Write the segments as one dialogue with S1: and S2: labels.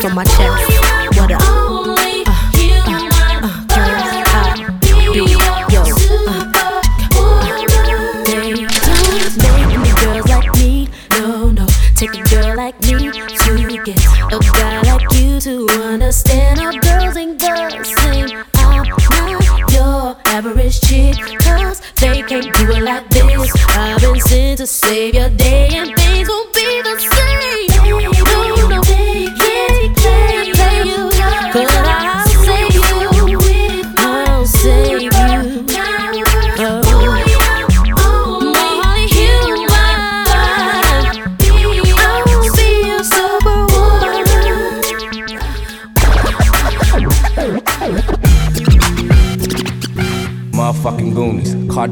S1: to
S2: my chest.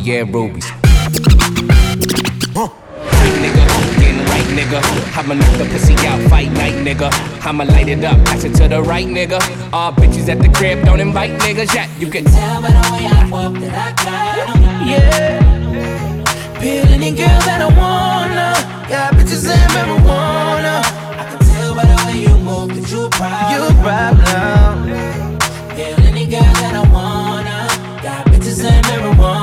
S2: Cartier rubies. Nigga, getting right, nigga. I'ma knock the pussy out, fight night, nigga. I'ma light it up, pass it to the right, nigga. All bitches at the crib, don't invite niggas yet. You can tell by the way I walk that I got.
S3: Yeah. Peel any girl that I wanna. Got bitches and marijuana. I can tell by the way you move that you a problem. You a problem. Peel any girl that I wanna. Got bitches and marijuana.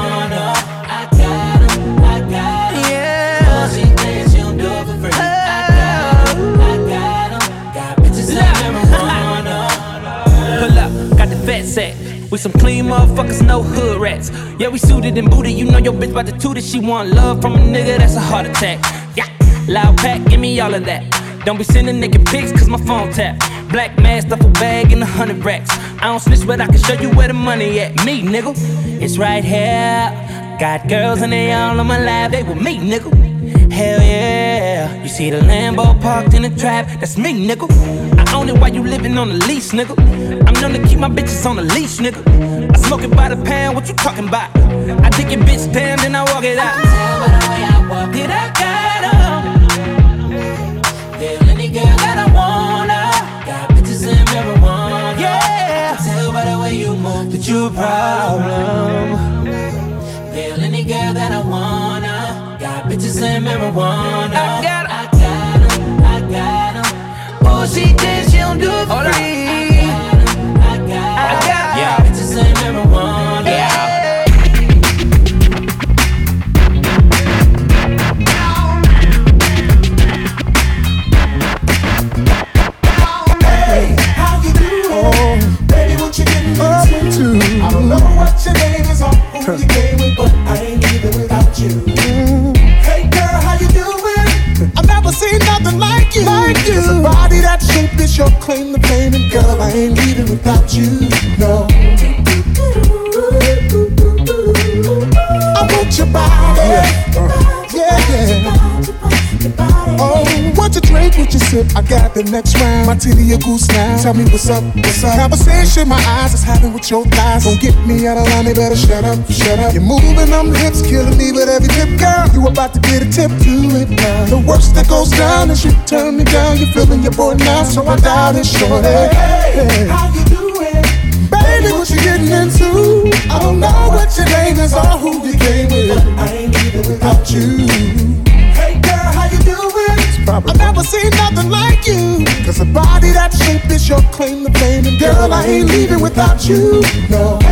S4: We some clean motherfuckers, no hood rats. Yeah, we suited and booted. You know your bitch about to toot it. She want love from a nigga, that's a heart attack. Yeah, loud pack, give me all of that. Don't be sending nigga pics, cause my phone tap. Black mask, duffel bag, and a hundred racks. I don't snitch, but I can show you where the money at. Me, nigga, it's right here. Got girls and they all on my lap, they with me, nigga. Hell yeah. You see the Lambo parked in the trap, that's me, nigga. I own it while you living on the lease, nigga. I'm known to keep my bitches on the leash, nigga. I smoke it by the pound, what you talking about? I dig your bitch down, then I walk it out.
S3: Tell by the way I walk it, I got 'em. Feel any girl that I wanna. Got bitches and marijuana.
S4: Yeah.
S3: Tell by the way you move that you a problem. Feel any girl that I wanna. Got bitches and marijuana.
S4: I got 'em.
S3: I got she thinks she don't do it for free. I got I got.
S4: I got.
S2: Yeah.
S3: Bitches and marijuana.
S5: Next round. My titty a goose now. Tell me what's up, what's up? Conversation my eyes is having with your thighs. Don't get me out of line, they better shut up, shut up. You're moving them hips, killing me with every tip, girl. You about to get a tip to it now. The worst that goes down is you turn me down. You're feeling your boy now, so I doubt it, shorty. Hey, how you doing? Baby, what you getting into? I don't know what your name is or who you came with. I ain't leaving without you. Hey girl, how you doing? I've never your claim to fame. And girl, I ain't leaving without you. No.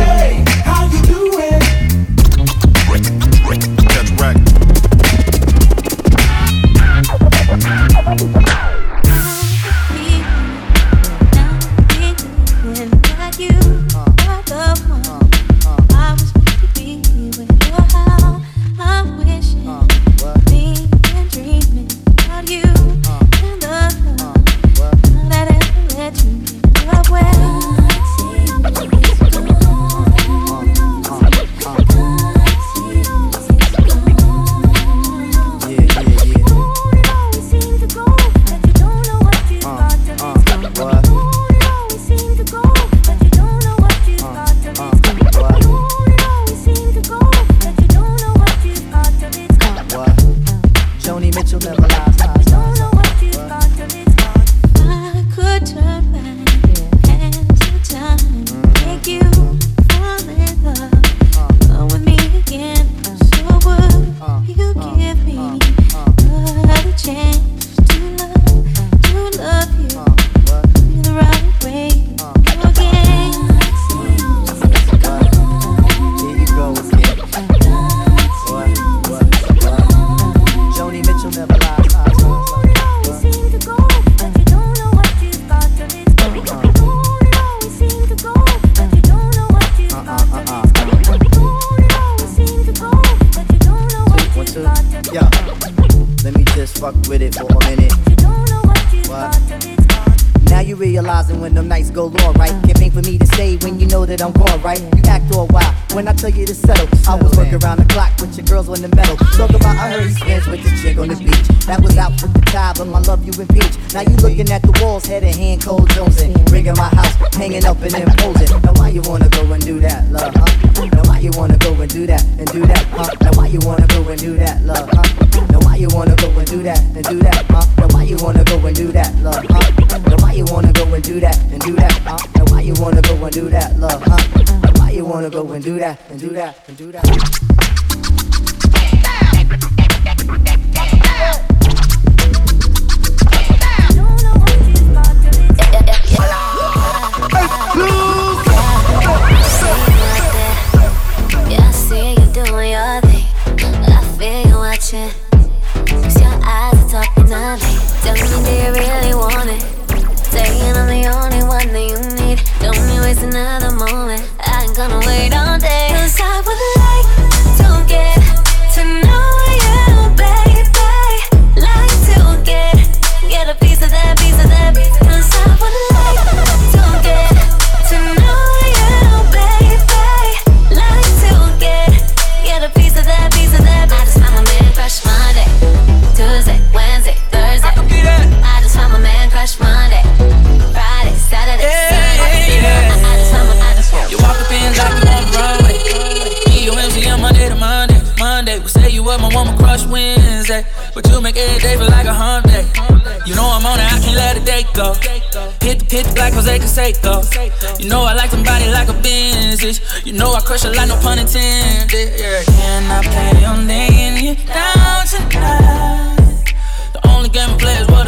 S6: lie when I tell you to settle. I was working around the clock with your girls on the metal. Talk about I heard spins with the chick on the beach. That was out with the tie, but my love you impeach. Now you looking at the walls, head and hand, cold Jones in. Rigging my house, hanging up and imposing. Now why you wanna go and do that, love, huh? Now why you wanna go and do that and do that, huh? Now why you wanna go and do that, love, huh? Now why you wanna go and do that and do that, huh? Now why you wanna go and do that, love, huh? Now why you wanna go and do that and do that, huh? Now why you wanna go and do that, love, huh? why you wanna go and do that and do that and do that.
S7: watching. Cause your eyes are talking to me. Tell me they really.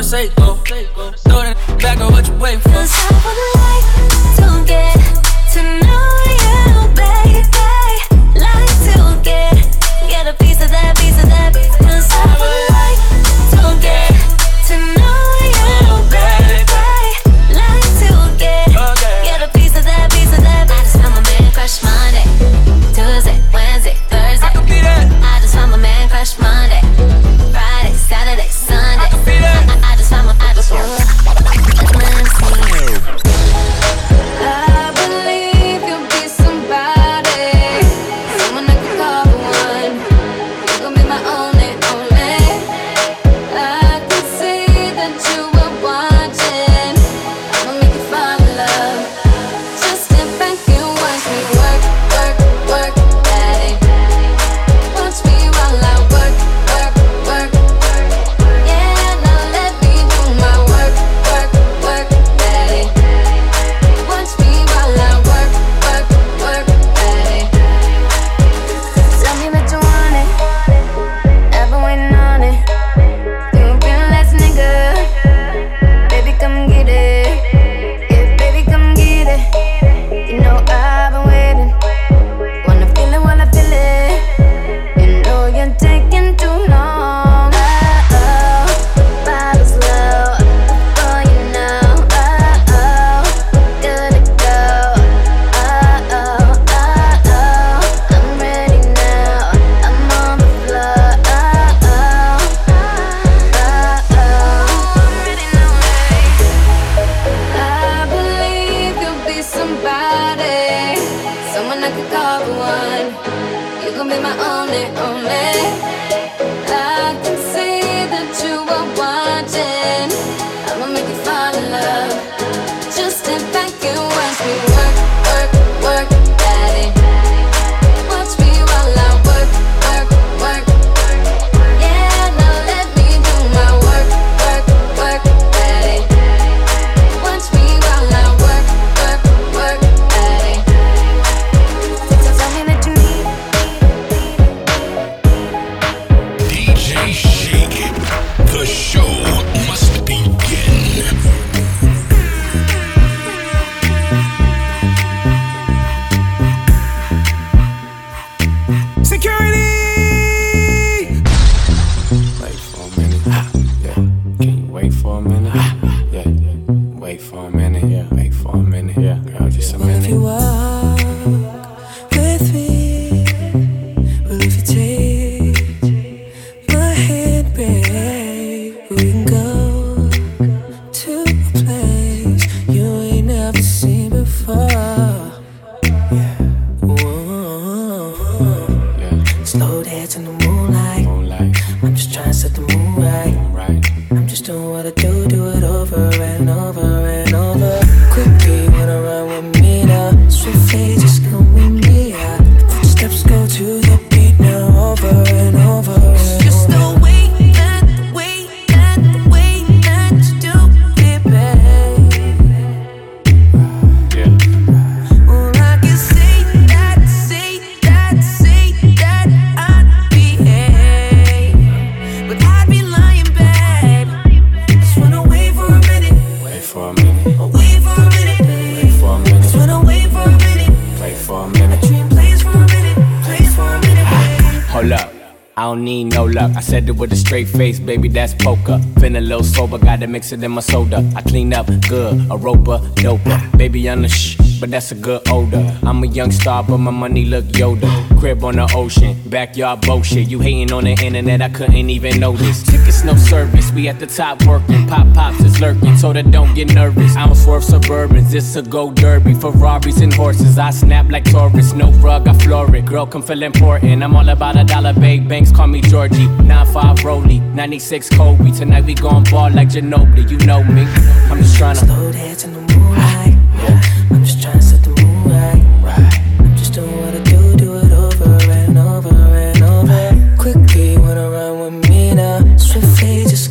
S8: Seiko. Throw that back on what you waiting for.
S7: one. You gon' be my only, only.
S9: this a you
S10: don't need no luck. I said it with a straight face, baby, that's poker. Feeling a little sober, gotta mix it in my soda. I clean up good, a roper, doper. Baby, on the shh, but that's a good odor. I'm a young star, but my money look Yoda. Crib on the ocean, backyard bullshit. You hating on the internet, I couldn't even notice. Tickets, no service, we at the top working. Pop pops is lurking, so that don't get nervous. I don't swerve suburbans, it's a go derby. Ferraris and horses, I snap like Taurus. No rug, I floor it. Girl, come feel important. I'm all about a dollar, big banks, call me Georgie. 9-5 Rolly, 96 Kobe. Tonight we gon' ball like Ginobili, you know me. I'm just tryna.
S9: Slow dance in the Swiftly just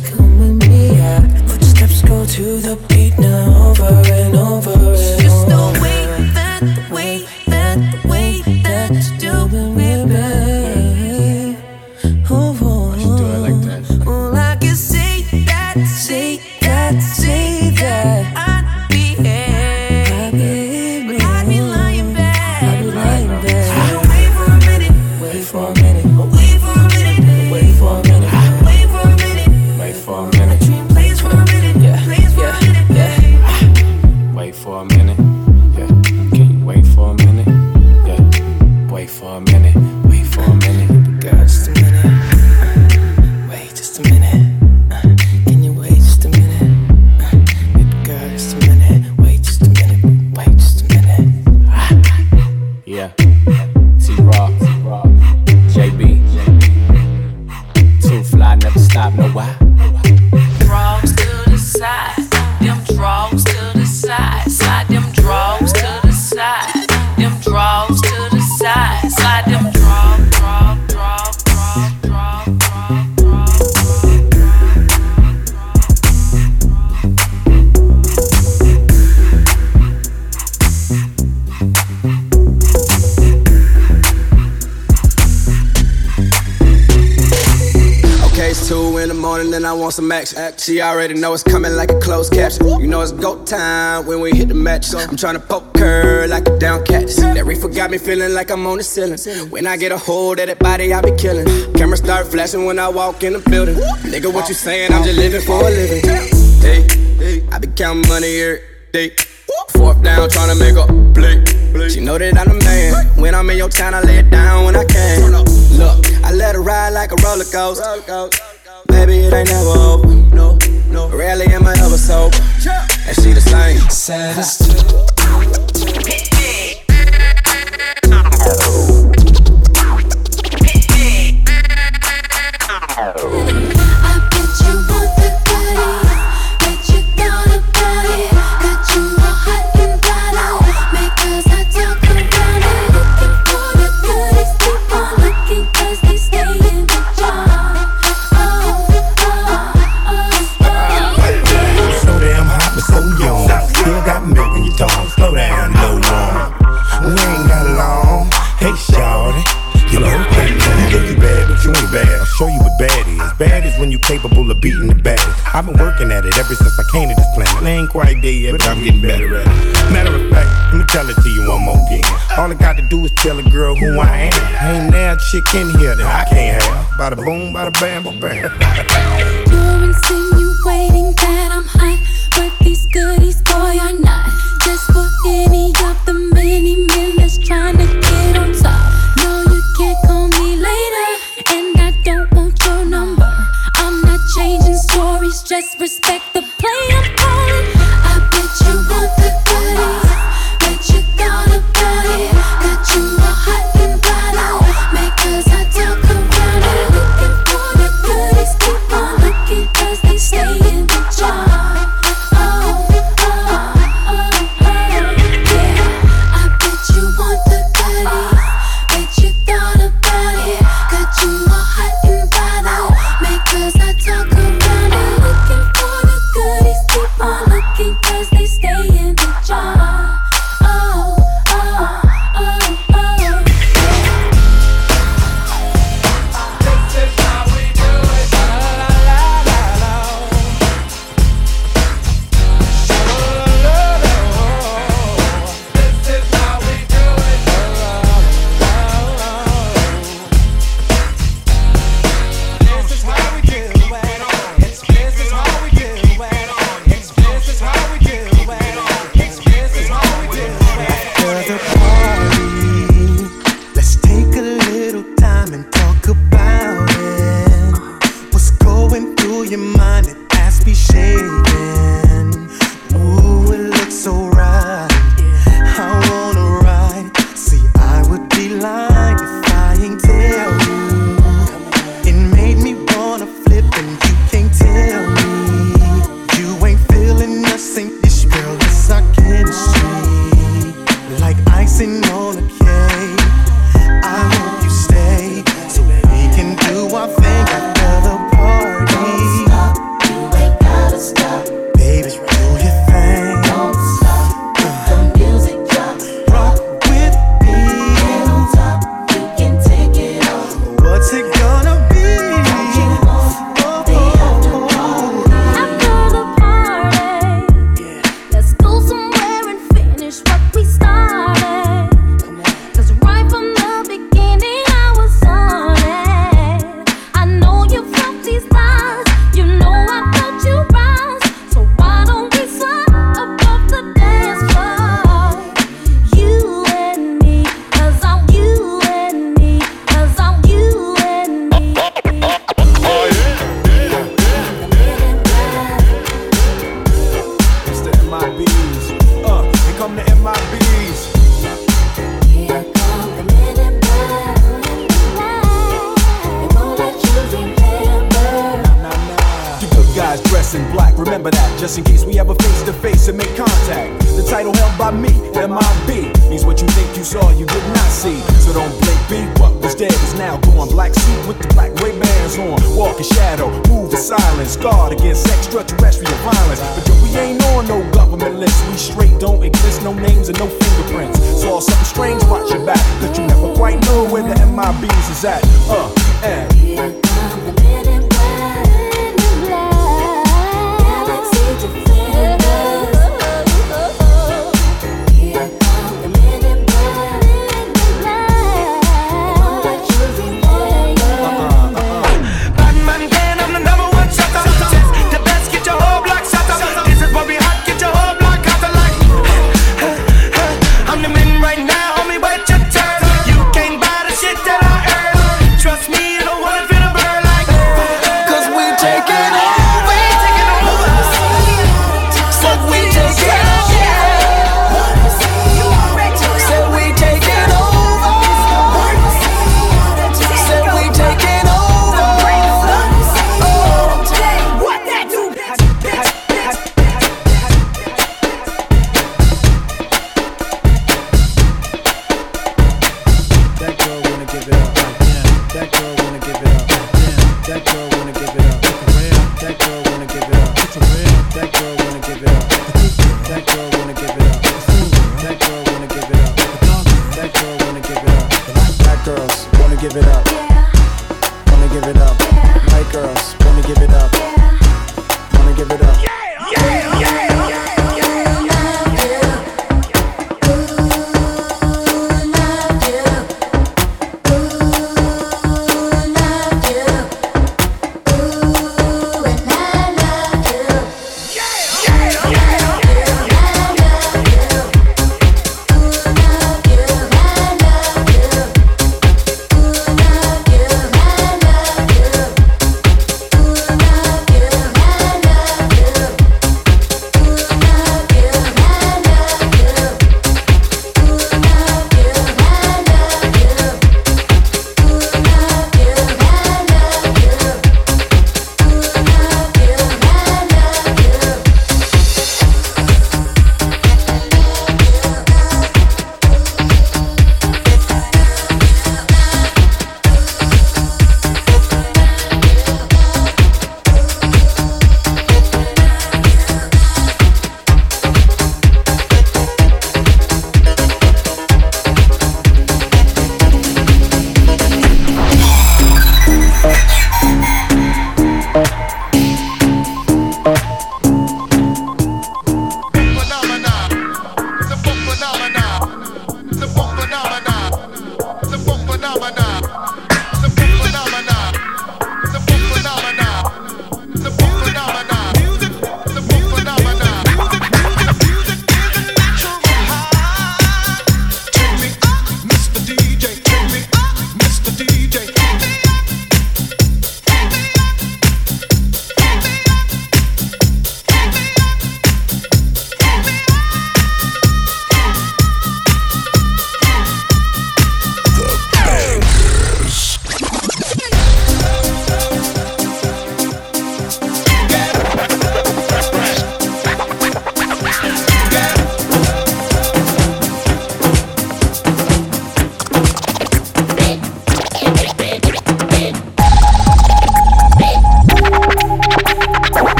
S11: some action. She already know it's coming like a closed caption. You know it's go time when we hit the match. I'm trying to poke her like a down cat. That reefer got me feeling like I'm on the ceiling. When I get a hold of that body, I be killing. Camera start flashing when I walk in the building. Nigga, what you saying? I'm just living for a living. Hey, I be counting money here. day. Fourth down, trying to make a play. She know that I'm the man. When I'm in your town, I lay it down when I can. Look, I let her ride like a roller coaster. Baby, it ain't never over. No, no. Rarely am I ever sober. And she the same.
S2: I
S12: I've been working at it ever since I came to this planet. I ain't quite there yet, but I'm getting better at it. Matter of fact, let me tell it to you one more again. All I got to do is tell a girl who I am. Ain't a chick in here that I can't have. Bada boom, bada bam, ba bam.
S2: You're insinuating
S13: wanna
S14: give it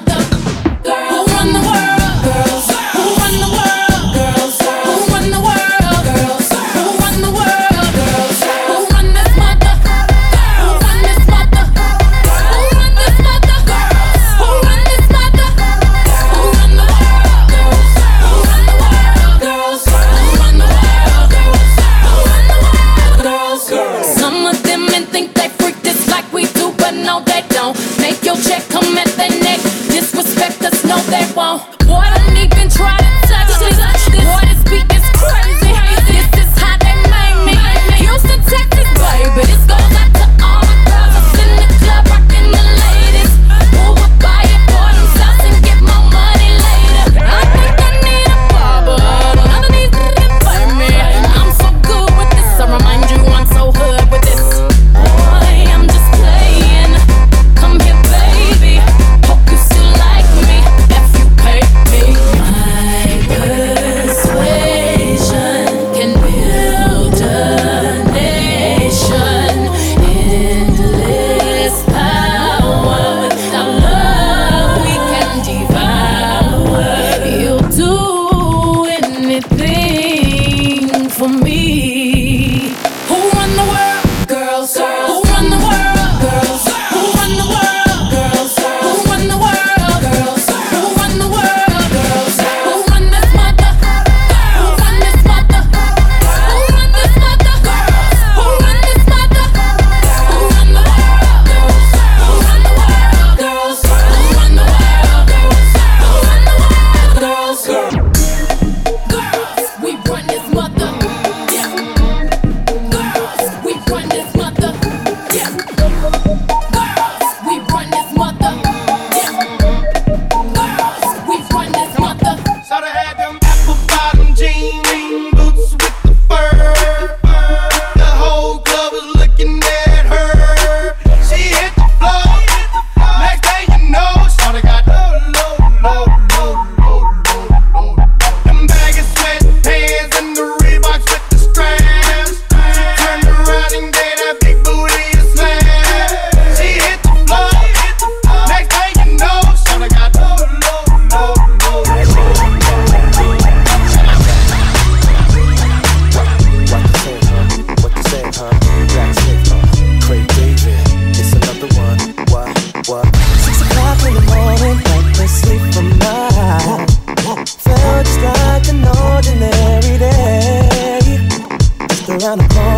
S2: run on the
S15: phone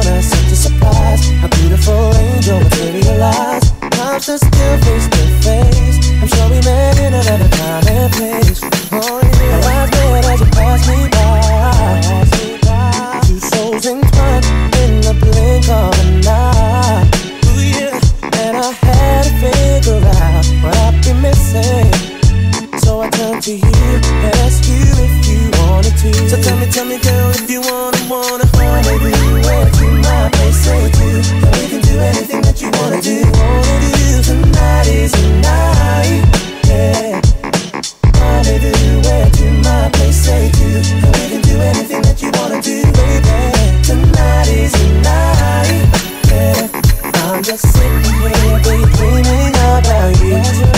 S15: I'm just sitting here daydreaming about you.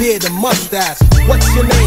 S16: beard and mustache. What's your name?